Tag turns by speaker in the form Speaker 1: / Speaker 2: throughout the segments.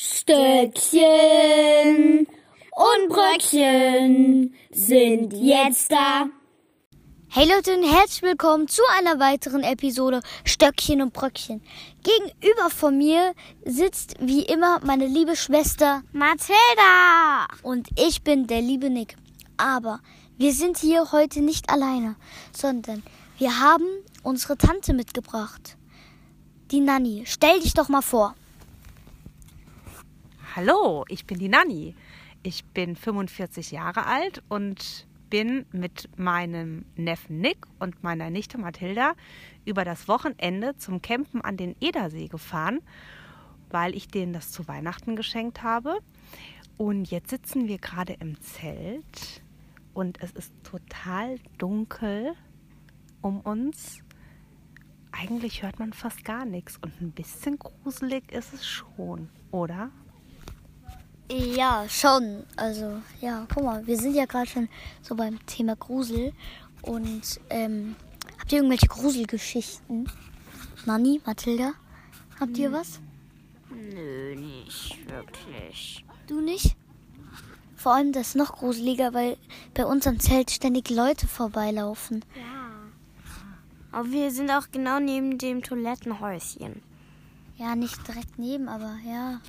Speaker 1: Stöckchen und Bröckchen sind jetzt da.
Speaker 2: Hey Leute und herzlich willkommen zu einer weiteren Episode Stöckchen und Bröckchen. Gegenüber von mir sitzt wie immer meine liebe Schwester Mathilda und ich bin der liebe Nick. Aber wir sind hier heute nicht alleine, sondern wir haben unsere Tante mitgebracht. Die Nanny. Stell dich doch mal vor.
Speaker 3: Hallo, ich bin die Nanni. Ich bin 45 Jahre alt und bin mit meinem Neffen Nick und meiner Nichte Mathilda über das Wochenende zum Campen an den Edersee gefahren, weil ich denen das zu Weihnachten geschenkt habe. Und jetzt sitzen wir gerade im Zelt und es ist total dunkel um uns. Eigentlich hört man fast gar nichts und ein bisschen gruselig ist es schon, oder?
Speaker 2: Ja, schon. Also, ja, guck mal, wir sind ja gerade schon so beim Thema Grusel. Und ähm, habt ihr irgendwelche Gruselgeschichten? Nanni, Mathilda, habt ihr was?
Speaker 1: Nö, nicht wirklich.
Speaker 2: Du nicht? Vor allem das ist noch gruseliger, weil bei uns am Zelt ständig Leute vorbeilaufen.
Speaker 1: Ja. Aber wir sind auch genau neben dem Toilettenhäuschen.
Speaker 2: Ja, nicht direkt neben, aber ja.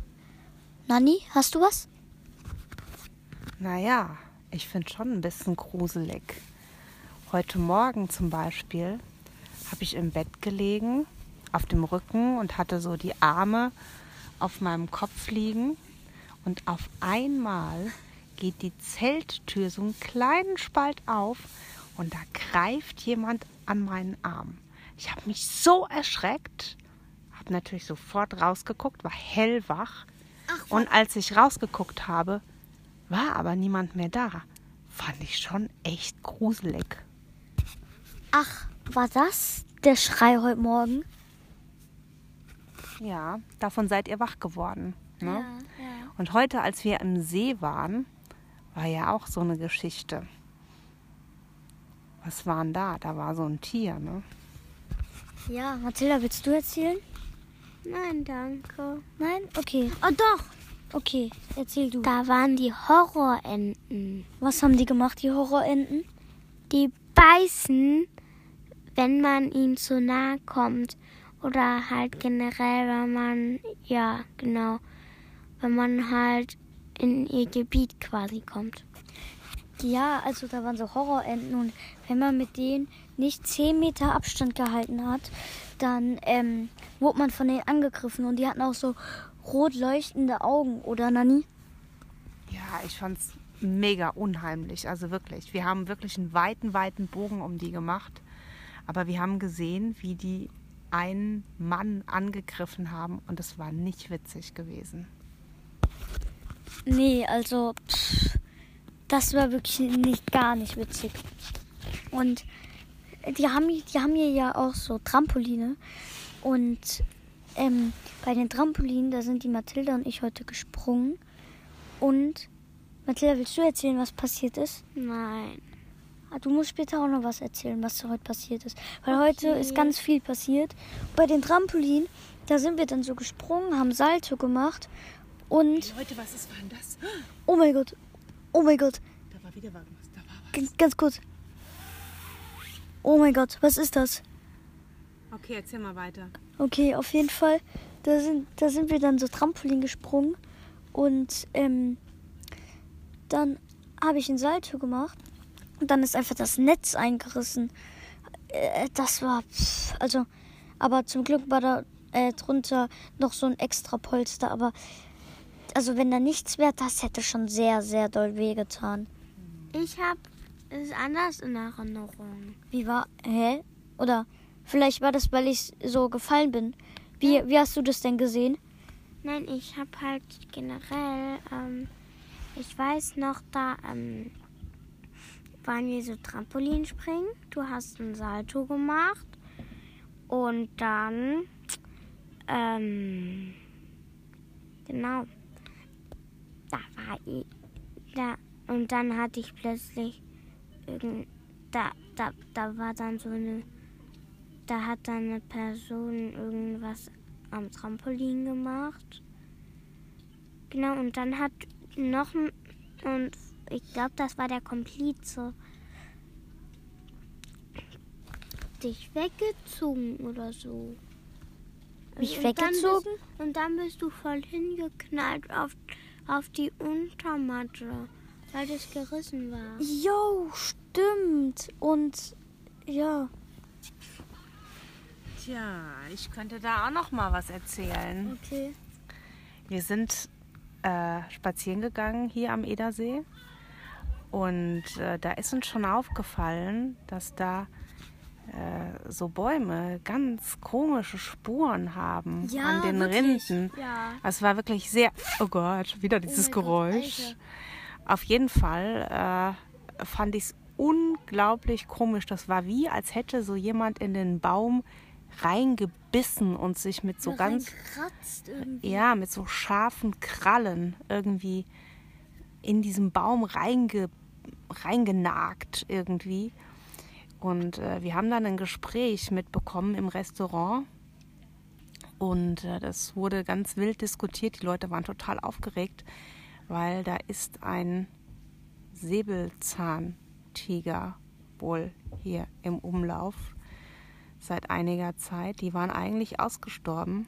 Speaker 2: Nanni, hast du was?
Speaker 3: Naja, ich finde schon ein bisschen gruselig. Heute Morgen zum Beispiel habe ich im Bett gelegen, auf dem Rücken und hatte so die Arme auf meinem Kopf liegen. Und auf einmal geht die Zelttür so einen kleinen Spalt auf und da greift jemand an meinen Arm. Ich habe mich so erschreckt, habe natürlich sofort rausgeguckt, war hellwach. Und als ich rausgeguckt habe, war aber niemand mehr da. Fand ich schon echt gruselig.
Speaker 2: Ach, war das der Schrei heute Morgen?
Speaker 3: Ja, davon seid ihr wach geworden. Ne?
Speaker 2: ja.
Speaker 3: Und heute, als wir im See waren, war ja auch so eine Geschichte. Was war denn da? Da war so ein Tier, ne?
Speaker 2: Ja, Mathilda, willst du erzählen?
Speaker 1: Nein, danke.
Speaker 2: Nein? Okay.
Speaker 1: Oh doch,
Speaker 2: Okay, erzähl du.
Speaker 1: da waren die Horrorenten.
Speaker 2: Was haben die gemacht, die Horrorenten?
Speaker 1: Die beißen, wenn man ihnen zu nahe kommt. Oder halt generell, wenn man, ja, genau, wenn man halt in ihr Gebiet quasi kommt.
Speaker 2: Ja, also da waren so Horrorenten und wenn man mit denen nicht 10 Meter Abstand gehalten hat, dann ähm, wurde man von denen angegriffen und die hatten auch so rot leuchtende Augen, oder Nani?
Speaker 3: Ja, ich fand's mega unheimlich. Also wirklich. Wir haben wirklich einen weiten, weiten Bogen um die gemacht. Aber wir haben gesehen, wie die einen Mann angegriffen haben und es war nicht witzig gewesen.
Speaker 2: Nee, also pff, das war wirklich nicht gar nicht witzig. Und die haben, die haben hier ja auch so Trampoline. Und ähm, bei den Trampolinen, da sind die Mathilda und ich heute gesprungen. Und Mathilda, willst du erzählen, was passiert ist?
Speaker 1: Nein.
Speaker 2: Ah, Du musst später auch noch was erzählen, was heute passiert ist. Weil heute ist ganz viel passiert. Bei den Trampolinen, da sind wir dann so gesprungen, haben Salto gemacht. Und,
Speaker 3: Leute, was ist, war denn das?
Speaker 2: oh mein Gott, oh mein Gott,
Speaker 3: Da war wieder was. Da war was.
Speaker 2: ganz, ganz kurz. Oh mein Gott, was ist das?
Speaker 3: Okay, erzähl mal weiter.
Speaker 2: Okay, auf jeden Fall, da sind, da sind wir dann so Trampolin gesprungen. Und ähm, dann habe ich ein Salto gemacht. Und dann ist einfach das Netz eingerissen. Äh, das war, pff, also, aber zum Glück war da äh, drunter noch so ein extra Polster. Aber, also wenn da nichts wäre, das hätte schon sehr, sehr doll wehgetan.
Speaker 1: Ich habe es anders in Erinnerung.
Speaker 2: Wie war, hä? Oder vielleicht war das, weil ich so gefallen bin. Wie, wie hast du das denn gesehen?
Speaker 1: Nein, ich habe halt generell, ähm, ich weiß noch, da ähm, waren wir so Trampolinspringen. Du hast ein Salto gemacht und dann, ähm, genau, da war ich, da, und dann hatte ich plötzlich da, da, da war dann so eine, da hat dann eine Person irgendwas am Trampolin gemacht. Genau, und dann hat noch ein, und ich glaube, das war der Komplize, dich weggezogen oder so.
Speaker 2: Mich
Speaker 1: Und dann
Speaker 2: weggezogen?
Speaker 1: Bist, und dann bist du voll hingeknallt auf, auf die Untermatte, weil das gerissen war.
Speaker 2: Jo, stimmt. Und ja.
Speaker 3: Tja, ich könnte da auch noch mal was erzählen.
Speaker 2: Okay.
Speaker 3: Wir sind äh, spazieren gegangen hier am Edersee und äh, da ist uns schon aufgefallen, dass da äh, so Bäume ganz komische Spuren haben
Speaker 2: Ja,
Speaker 3: an den
Speaker 2: wirklich.
Speaker 3: Rinden.
Speaker 1: Ja.
Speaker 3: Es war wirklich sehr. Oh Gott, wieder dieses
Speaker 2: mein Gott,
Speaker 3: Geräusch.
Speaker 2: Alter.
Speaker 3: Auf jeden Fall äh, fand ich es unglaublich komisch. Das war wie, als hätte so jemand in den Baum reingebissen und sich mit so ganz, ja, mit so scharfen Krallen irgendwie in diesem Baum reinge, reingenagt irgendwie. Und äh, wir haben dann ein Gespräch mitbekommen im Restaurant. Und äh, das wurde ganz wild diskutiert. Die Leute waren total aufgeregt, weil da ist ein Säbelzahntiger wohl hier im Umlauf seit einiger Zeit. Die waren eigentlich ausgestorben.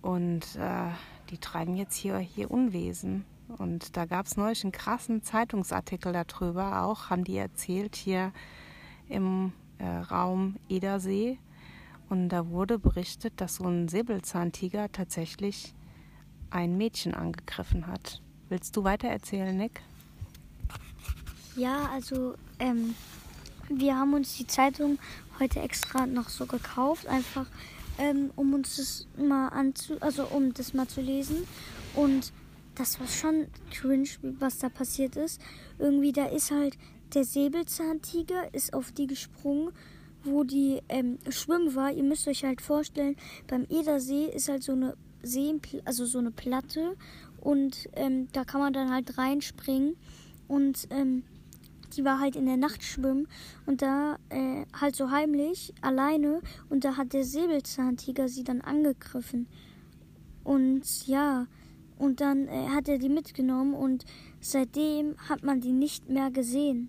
Speaker 3: Und äh, die treiben jetzt hier, hier Unwesen. Und da gab es neulich einen krassen Zeitungsartikel darüber, auch haben die erzählt hier im äh, Raum Edersee. Und da wurde berichtet, dass so ein Säbelzahntiger tatsächlich ein Mädchen angegriffen hat. Willst du weiter erzählen, Nick?
Speaker 2: Ja, also ähm, wir haben uns die Zeitung heute extra noch so gekauft, einfach ähm, um uns das mal anzu, also um das mal zu lesen. Und das war schon cringe, was da passiert ist. Irgendwie da ist halt der Säbelzahntiger ist auf die gesprungen, wo die ähm, schwimmen war. Ihr müsst euch halt vorstellen, beim Edersee ist halt so eine See, also so eine Platte und ähm, da kann man dann halt reinspringen und ähm, die war halt in der Nacht schwimmen und da äh, halt so heimlich alleine und da hat der Säbelzahntiger sie dann angegriffen und ja und dann äh, hat er die mitgenommen und seitdem hat man die nicht mehr gesehen.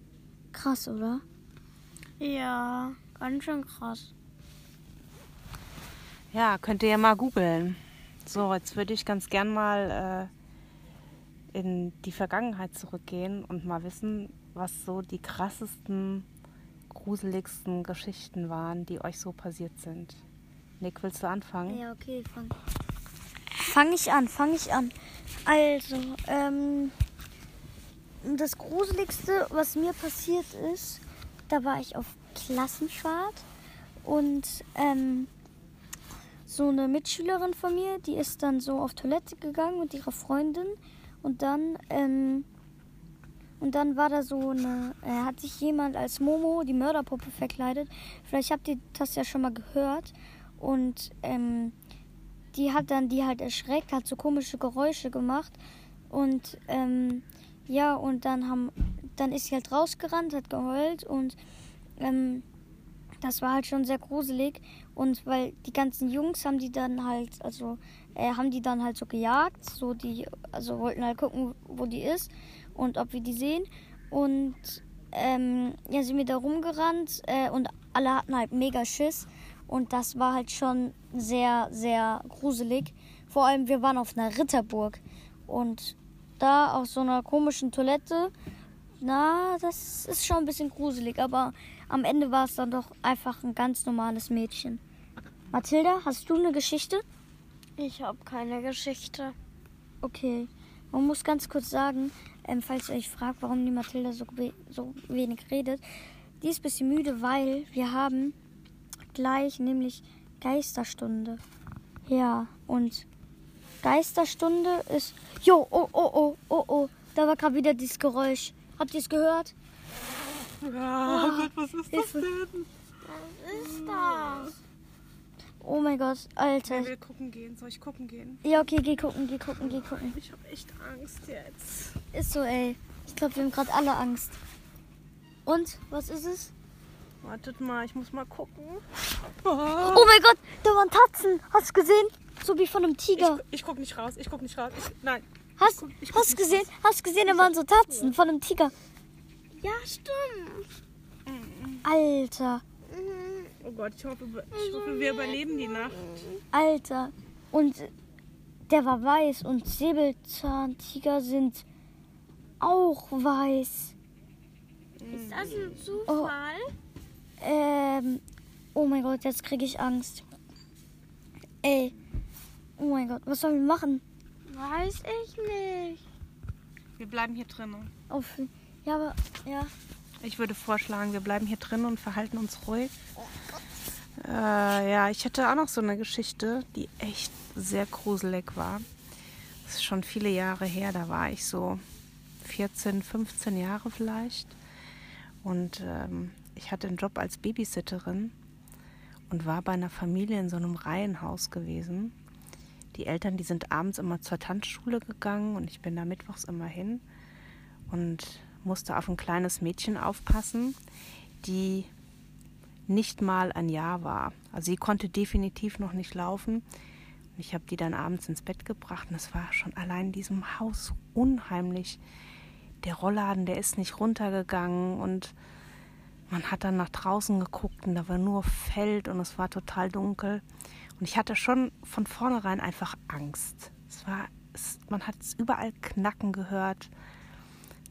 Speaker 2: Krass, oder?
Speaker 1: Ja, ganz schön krass.
Speaker 3: Ja, könnt ihr ja mal googeln. So, jetzt würde ich ganz gern mal äh, in die Vergangenheit zurückgehen und mal wissen, was so die krassesten, gruseligsten Geschichten waren, die euch so passiert sind. Nick, willst du anfangen?
Speaker 2: Ja, okay, fang. Fang ich an, fang ich an. Also, ähm, das Gruseligste, was mir passiert ist, da war ich auf Klassenfahrt und ähm, so eine Mitschülerin von mir, die ist dann so auf Toilette gegangen mit ihrer Freundin und dann ähm, und dann war da so eine, äh, hat sich jemand als Momo, die Mörderpuppe, verkleidet. Vielleicht habt ihr das ja schon mal gehört. Und ähm, die hat dann die halt erschreckt, hat so komische Geräusche gemacht. Und ähm, ja, und dann haben, dann ist sie halt rausgerannt, hat geheult und ähm, das war halt schon sehr gruselig. Und weil die ganzen Jungs haben die dann halt, also äh, haben die dann halt so gejagt, so die, also wollten halt gucken, wo die ist und ob wir die sehen. Und ähm, ja, sind wir da rumgerannt äh, und alle hatten halt mega Schiss. Und das war halt schon sehr, sehr gruselig. Vor allem, wir waren auf einer Ritterburg. Und da auf so einer komischen Toilette, na, das ist schon ein bisschen gruselig. Aber am Ende war es dann doch einfach ein ganz normales Mädchen. Mathilda, hast du eine Geschichte?
Speaker 1: Ich habe keine Geschichte.
Speaker 2: Okay. Man muss ganz kurz sagen, ähm, falls ihr euch fragt, warum die Mathilda so, so wenig redet, die ist ein bisschen müde, weil wir haben gleich nämlich Geisterstunde. Ja, und Geisterstunde ist. Jo, oh, oh, oh, oh, oh. Da war gerade wieder dieses Geräusch. Habt ihr es gehört?
Speaker 3: Ja, oh Gott, was ist
Speaker 2: Hilfe.
Speaker 3: denn?
Speaker 1: Was ist das?
Speaker 2: Oh mein Gott, Alter.
Speaker 3: Ich will gucken gehen. Soll ich gucken gehen?
Speaker 2: Ja, okay, geh gucken, geh gucken, geh gucken.
Speaker 3: Ich habe echt Angst jetzt.
Speaker 2: Ist so, ey. Ich glaube, wir haben gerade alle Angst. Und, was ist es?
Speaker 3: Wartet mal, ich muss mal gucken.
Speaker 2: Oh mein Gott, da waren Tatzen. Hast du gesehen? So wie von einem Tiger.
Speaker 3: Ich, ich guck nicht raus, ich guck nicht raus. Ich, nein.
Speaker 2: Hast, hast du
Speaker 3: nicht
Speaker 2: gesehen? Hast du gesehen, da waren so Tatzen von einem Tiger.
Speaker 1: Ja, stimmt.
Speaker 2: Alter,
Speaker 3: Oh Gott, ich hoffe, ich hoffe, wir überleben die Nacht.
Speaker 2: Alter. Und der war weiß und Säbelzahntiger sind auch weiß.
Speaker 1: Ist das ein Zufall?
Speaker 2: Ähm, oh mein Gott, jetzt kriege ich Angst. Ey, oh mein Gott, was sollen wir machen?
Speaker 1: Weiß ich nicht.
Speaker 3: Wir bleiben hier drinnen.
Speaker 2: Auf, ja, aber, ja.
Speaker 3: Ich würde vorschlagen, wir bleiben hier drin und verhalten uns ruhig. Äh, ja, ich hätte auch noch so eine Geschichte, die echt sehr gruselig war. Das ist schon viele Jahre her, da war ich so 14, 15 Jahre vielleicht. Und ähm, ich hatte einen Job als Babysitterin und war bei einer Familie in so einem Reihenhaus gewesen. Die Eltern, die sind abends immer zur Tanzschule gegangen und ich bin da mittwochs immer hin und musste auf ein kleines Mädchen aufpassen, die nicht mal ein Jahr war. Also sie konnte definitiv noch nicht laufen. Ich habe die dann abends ins Bett gebracht und es war schon allein in diesem Haus unheimlich. Der Rollladen, der ist nicht runtergegangen und man hat dann nach draußen geguckt und da war nur Feld und es war total dunkel. Und ich hatte schon von vornherein einfach Angst. Es war, es, man hat es überall knacken gehört.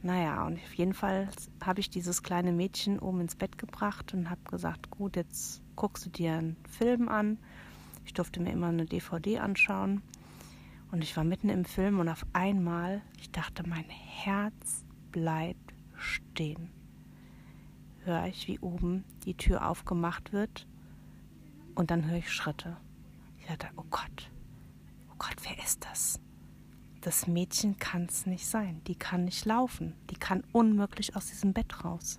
Speaker 3: Naja, und auf jeden Fall habe ich dieses kleine Mädchen oben ins Bett gebracht und habe gesagt, gut, jetzt guckst du dir einen Film an. Ich durfte mir immer eine DVD anschauen. Und ich war mitten im Film und auf einmal, ich dachte, mein Herz bleibt stehen. Höre ich, wie oben die Tür aufgemacht wird und dann höre ich Schritte. Ich dachte, oh Gott, oh Gott, wer ist das? Das Mädchen kann es nicht sein. Die kann nicht laufen. Die kann unmöglich aus diesem Bett raus.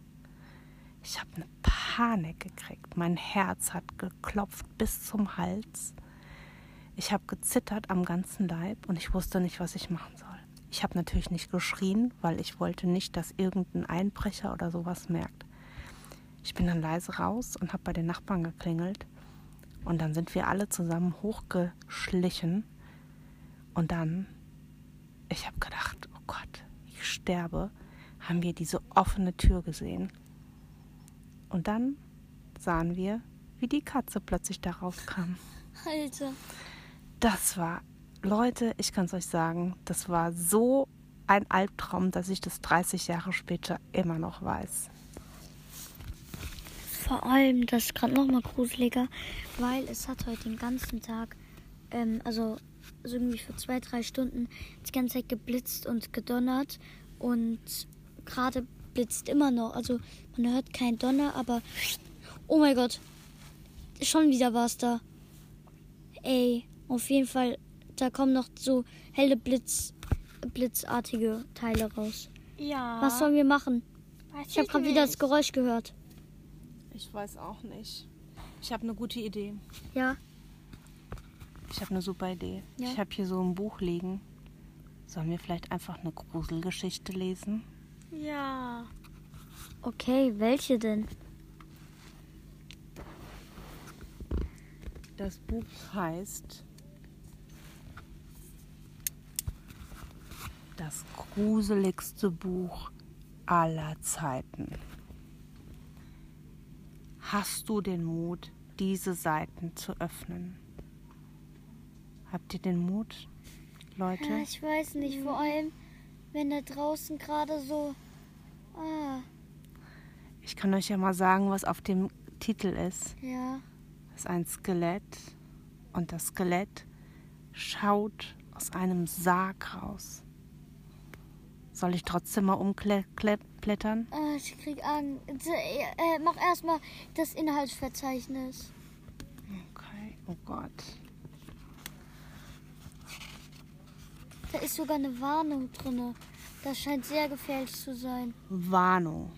Speaker 3: Ich habe eine Panik gekriegt. Mein Herz hat geklopft bis zum Hals. Ich habe gezittert am ganzen Leib und ich wusste nicht, was ich machen soll. Ich habe natürlich nicht geschrien, weil ich wollte nicht, dass irgendein Einbrecher oder sowas merkt. Ich bin dann leise raus und habe bei den Nachbarn geklingelt. Und dann sind wir alle zusammen hochgeschlichen. Und dann, ich habe gedacht, oh Gott, ich sterbe, haben wir diese offene Tür gesehen. Und dann sahen wir, wie die Katze plötzlich da rauskam.
Speaker 2: Alter.
Speaker 3: Das war, Leute, ich kann es euch sagen, das war so ein Albtraum, dass ich das 30 Jahre später immer noch weiß.
Speaker 2: Vor allem, das ist gerade nochmal gruseliger, weil es hat heute den ganzen Tag, ähm, also so irgendwie für zwei, drei Stunden die ganze Zeit geblitzt und gedonnert und gerade blitzt immer noch. Also man hört kein Donner, aber oh mein Gott, schon wieder war es da. Ey, auf jeden Fall, da kommen noch so helle Blitz, blitzartige Teile raus.
Speaker 1: Ja.
Speaker 2: Was sollen wir machen?
Speaker 1: Weiß
Speaker 2: Ich habe gerade wieder das. Geräusch gehört.
Speaker 3: Ich weiß auch nicht. Ich habe eine gute Idee.
Speaker 2: Ja,
Speaker 3: Ich habe eine super Idee.
Speaker 2: Ja.
Speaker 3: Ich habe hier so ein Buch liegen. Sollen wir vielleicht einfach eine Gruselgeschichte lesen?
Speaker 1: Ja.
Speaker 2: okay, welche denn?
Speaker 3: Das Buch heißt Das gruseligste Buch aller Zeiten. Hast du den Mut, diese Seiten zu öffnen? Habt ihr den Mut, Leute?
Speaker 2: Ja, ich weiß nicht, vor allem, wenn da draußen gerade so. Ah,
Speaker 3: Ich kann euch ja mal sagen, was auf dem Titel ist.
Speaker 2: ja.
Speaker 3: Das ist ein Skelett und das Skelett schaut aus einem Sarg raus. Soll ich trotzdem mal umklettern?
Speaker 2: Ah, ich krieg Angst. Äh, mach erstmal das Inhaltsverzeichnis.
Speaker 3: Okay, oh Gott.
Speaker 2: Da ist sogar eine Warnung drin. Das scheint sehr gefährlich zu sein.
Speaker 3: Warnung.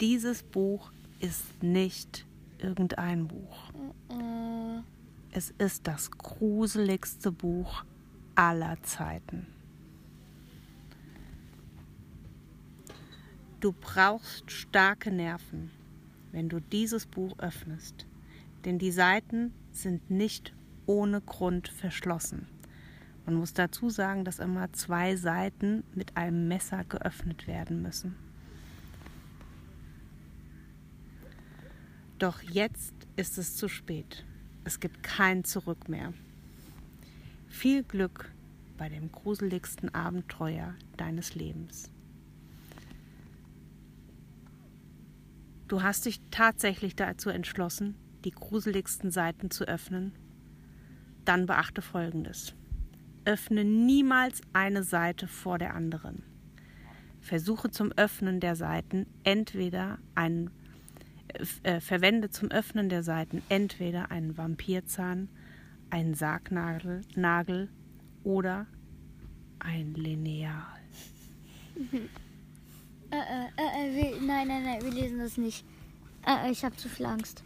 Speaker 3: Dieses Buch ist nicht irgendein Buch.
Speaker 2: Äh,
Speaker 3: Es ist das gruseligste Buch aller Zeiten. Du brauchst starke Nerven. wenn du dieses Buch öffnest. Denn die Seiten sind nicht ohne Grund verschlossen. Man muss dazu sagen, dass immer zwei Seiten mit einem Messer geöffnet werden müssen. Doch jetzt ist es zu spät. Es gibt kein Zurück mehr. Viel Glück bei dem gruseligsten Abenteuer deines Lebens. Du hast dich tatsächlich dazu entschlossen, die gruseligsten Seiten zu öffnen? Dann beachte Folgendes. Öffne niemals eine Seite vor der anderen. Versuche zum Öffnen der Seiten entweder einen äh, äh, verwende zum Öffnen der Seiten entweder einen Vampirzahn, einen Sargnagel Nagel oder ein Lineal.
Speaker 2: Äh, äh, äh, wir, nein, nein, nein, wir lesen das nicht. Äh, äh ich habe zu viel Angst.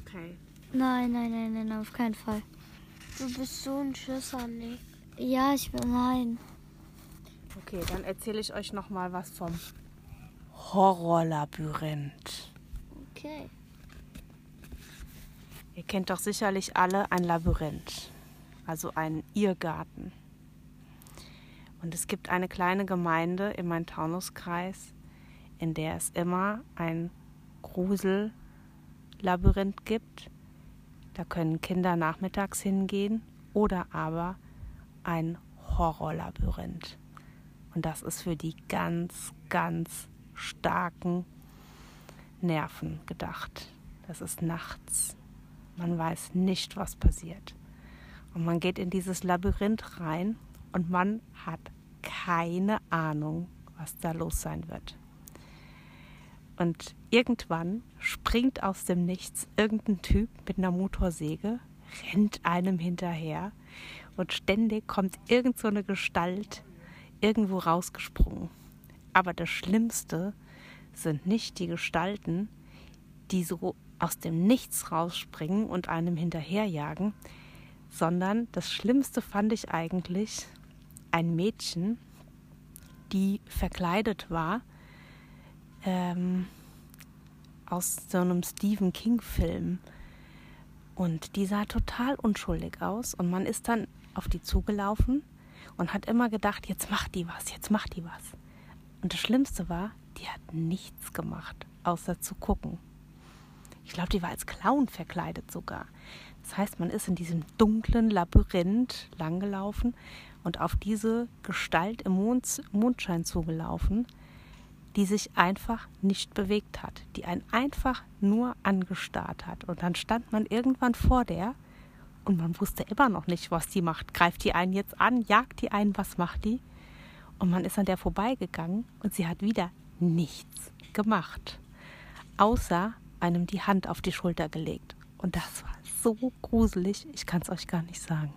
Speaker 3: Okay.
Speaker 2: Nein, nein, nein, nein, auf keinen Fall.
Speaker 1: Du bist so ein Schisser, Nick.
Speaker 2: Ja, ich bin, nein.
Speaker 3: Okay, dann erzähle ich euch noch mal was vom Horrorlabyrinth.
Speaker 2: Okay.
Speaker 3: Ihr kennt doch sicherlich alle ein Labyrinth, also einen Irrgarten. Und es gibt eine kleine Gemeinde im Main-Taunus-Kreis, in der es immer ein Grusellabyrinth gibt. Da können Kinder nachmittags hingehen oder aber ein Horrorlabyrinth. Und das ist für die ganz, ganz starken Nerven gedacht. Das ist nachts. Man weiß nicht, was passiert. Und man geht in dieses Labyrinth rein und man hat keine Ahnung, was da los sein wird. Und irgendwann springt aus dem Nichts irgendein Typ mit einer Motorsäge, rennt einem hinterher und ständig kommt irgend so eine Gestalt irgendwo rausgesprungen. Aber das Schlimmste sind nicht die Gestalten, die so aus dem Nichts rausspringen und einem hinterherjagen, sondern das Schlimmste fand ich eigentlich ein Mädchen, die verkleidet war ähm, aus so einem Stephen King-Film. Und die sah total unschuldig aus. Und man ist dann auf die zugelaufen und hat immer gedacht, jetzt macht die was, jetzt macht die was. Und das Schlimmste war, die hat nichts gemacht, außer zu gucken. Ich glaube, die war als Clown verkleidet sogar. Das heißt, man ist in diesem dunklen Labyrinth langgelaufen und auf diese Gestalt im Mond, Mondschein zugelaufen, die sich einfach nicht bewegt hat, die einen einfach nur angestarrt hat. Und dann stand man irgendwann vor der und man wusste immer noch nicht, was die macht. Greift die einen jetzt an, jagt die einen, was macht die? Und man ist an der vorbeigegangen und sie hat wieder nichts gemacht, außer einem die Hand auf die Schulter gelegt. Und das war so gruselig, ich kann es euch gar nicht sagen.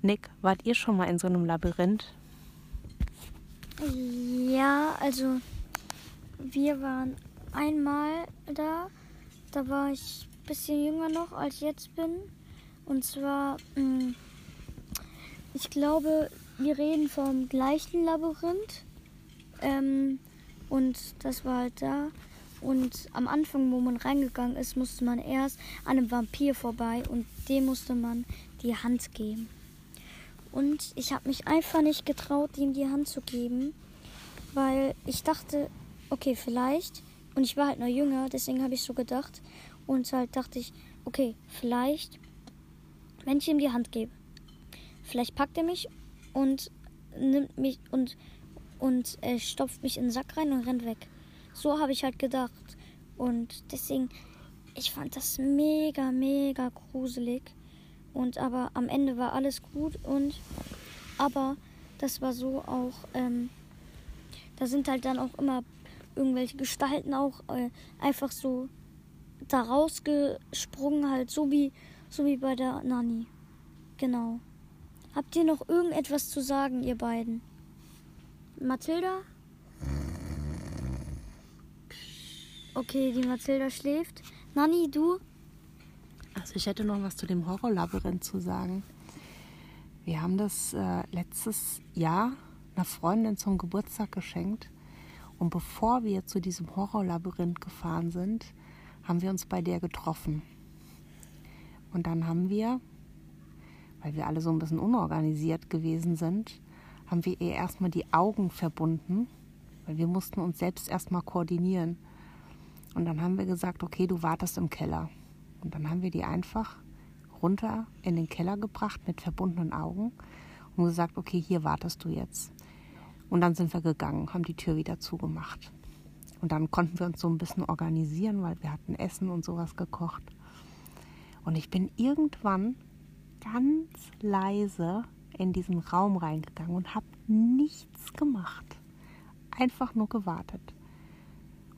Speaker 3: Nick, wart ihr schon mal in so einem Labyrinth?
Speaker 2: Ja, also wir waren einmal da. Da war ich ein bisschen jünger noch, als ich jetzt bin. Und zwar, hm, ich glaube, wir reden vom gleichen Labyrinth. Ähm, und das war halt da. Und am Anfang, wo man reingegangen ist, musste man erst an einem Vampir vorbei und dem musste man die Hand geben. Und ich habe mich einfach nicht getraut, ihm die Hand zu geben, weil ich dachte, okay, vielleicht. Und ich war halt noch jünger, deswegen habe ich so gedacht. Und halt dachte ich, okay, vielleicht, wenn ich ihm die Hand gebe, vielleicht packt er mich und nimmt mich und, und äh, stopft mich in den Sack rein und rennt weg. So habe ich halt gedacht. Und deswegen, ich fand das mega, mega gruselig. Und aber am Ende war alles gut und aber das war so auch, ähm, da sind halt dann auch immer irgendwelche Gestalten auch äh, einfach so da rausgesprungen, halt so wie, so wie bei der Nani. Genau. Habt ihr noch irgendetwas zu sagen, ihr beiden? Mathilda? Okay, die Mathilda schläft. Nani, du?
Speaker 3: Also ich hätte noch was zu dem Horrorlabyrinth zu sagen. Wir haben das äh, letztes Jahr einer Freundin zum Geburtstag geschenkt Und bevor wir zu diesem Horrorlabyrinth gefahren sind, haben wir uns bei der getroffen. Und dann haben wir, weil wir alle so ein bisschen unorganisiert gewesen sind, haben wir ihr erstmal die Augen verbunden, weil wir mussten uns selbst erstmal koordinieren. Und dann haben wir gesagt, okay, du wartest im Keller. Und dann haben wir die einfach runter in den Keller gebracht mit verbundenen Augen und gesagt, okay, hier wartest du jetzt. Und dann sind wir gegangen, haben die Tür wieder zugemacht. Und dann konnten wir uns so ein bisschen organisieren, weil wir hatten Essen und sowas gekocht. Und ich bin irgendwann ganz leise in diesen Raum reingegangen und habe nichts gemacht. Einfach nur gewartet.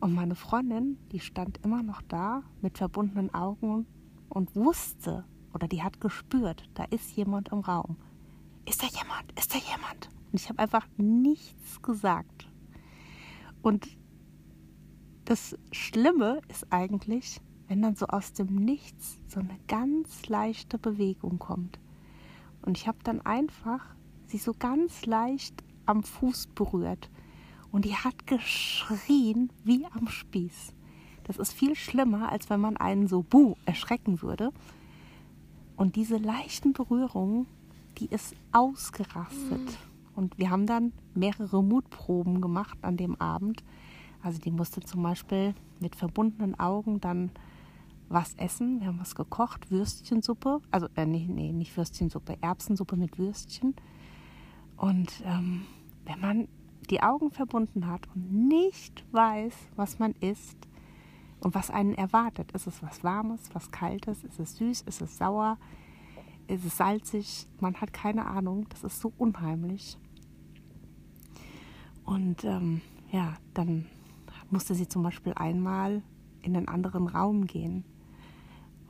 Speaker 3: Und meine Freundin, die stand immer noch da mit verbundenen Augen und wusste oder die hat gespürt, da ist jemand im Raum. Ist da jemand? Ist da jemand? Und ich habe einfach nichts gesagt. Und das Schlimme ist eigentlich, wenn dann so aus dem Nichts so eine ganz leichte Bewegung kommt. Und ich habe dann einfach sie so ganz leicht am Fuß berührt. Und die hat geschrien wie am Spieß. Das ist viel schlimmer, als wenn man einen so buh erschrecken würde. Und diese leichten Berührungen, die ist ausgerastet. Mhm. Und wir haben dann mehrere Mutproben gemacht an dem Abend. Also die musste zum Beispiel mit verbundenen Augen dann was essen. Wir haben was gekocht, Würstchensuppe. Also äh, nee, nee, nicht Würstchensuppe, Erbsensuppe mit Würstchen. Und ähm, wenn man die Augen verbunden hat und nicht weiß, was man isst und was einen erwartet, ist es was Warmes, was Kaltes, ist es süß, ist es sauer, ist es salzig, man hat keine Ahnung, das ist so unheimlich. Und ähm, ja, dann musste sie zum Beispiel einmal in einen anderen Raum gehen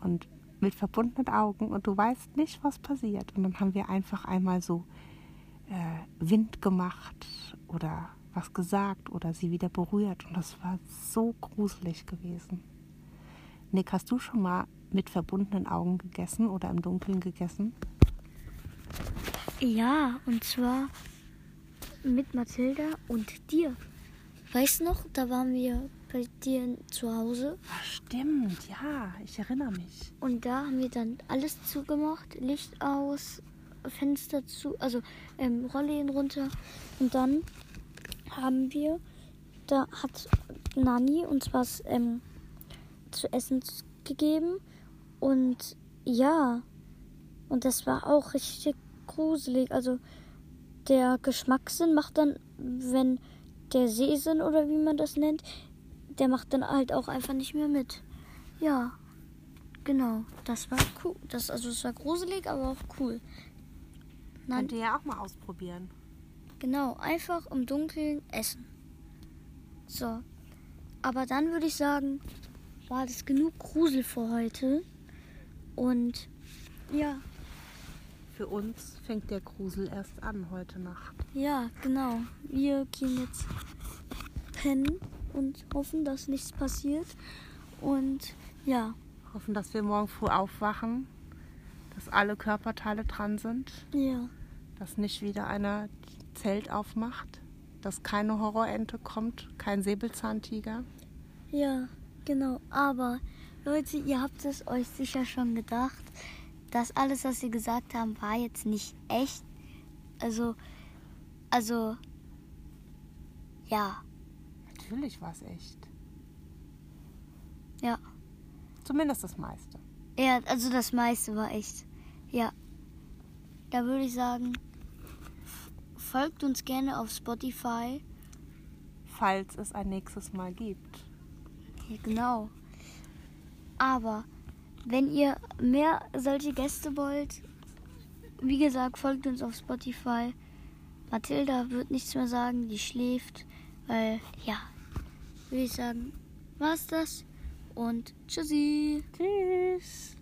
Speaker 3: und mit verbundenen Augen und du weißt nicht, was passiert. Und dann haben wir einfach einmal so äh, Wind gemacht oder was gesagt oder sie wieder berührt und das war so gruselig gewesen. Nick, hast du schon mal mit verbundenen Augen gegessen oder im Dunkeln gegessen?
Speaker 2: Ja, und zwar mit Mathilda und dir. Weißt du noch, da waren wir bei dir zu Hause.
Speaker 3: Ach, stimmt, ja, ich erinnere mich.
Speaker 2: Und da haben wir dann alles zugemacht, Licht aus, Fenster zu, also ähm, Rollläden runter. Und dann haben wir, da hat Nani uns was ähm, zu essen gegeben. Und ja, und das war auch richtig gruselig. Also der Geschmackssinn macht dann, wenn der Sehsinn oder wie man das nennt, der macht dann halt auch einfach nicht mehr mit. Ja, genau. Das war cool. Das, also es war gruselig, aber auch cool.
Speaker 3: Nein. Könnt ihr ja auch mal ausprobieren.
Speaker 2: Genau, einfach im Dunkeln essen. So. Aber dann würde ich sagen, war das genug Grusel für heute. Und ja.
Speaker 3: Für uns fängt der Grusel erst an heute Nacht.
Speaker 2: Ja, genau. Wir gehen jetzt pennen und hoffen, dass nichts passiert. Und ja.
Speaker 3: Hoffen, dass wir morgen früh aufwachen, dass alle Körperteile dran sind.
Speaker 2: Ja.
Speaker 3: Dass nicht wieder einer Zelt aufmacht, dass keine Horrorente kommt, kein Säbelzahntiger.
Speaker 2: Ja, genau. Aber Leute, ihr habt es euch sicher schon gedacht. dass alles, was sie gesagt haben, war jetzt nicht echt. Also, also, ja.
Speaker 3: Natürlich war es echt.
Speaker 2: Ja.
Speaker 3: Zumindest das meiste.
Speaker 2: Ja, also das meiste war echt. Ja. Da würde ich sagen, folgt uns gerne auf Spotify.
Speaker 3: Falls es ein nächstes Mal gibt.
Speaker 2: Ja, genau. Aber wenn ihr mehr solche Gäste wollt, wie gesagt, folgt uns auf Spotify. Mathilda wird nichts mehr sagen, die schläft. Weil, ja, würde ich sagen, war's das. Und tschüssi.
Speaker 3: Tschüss.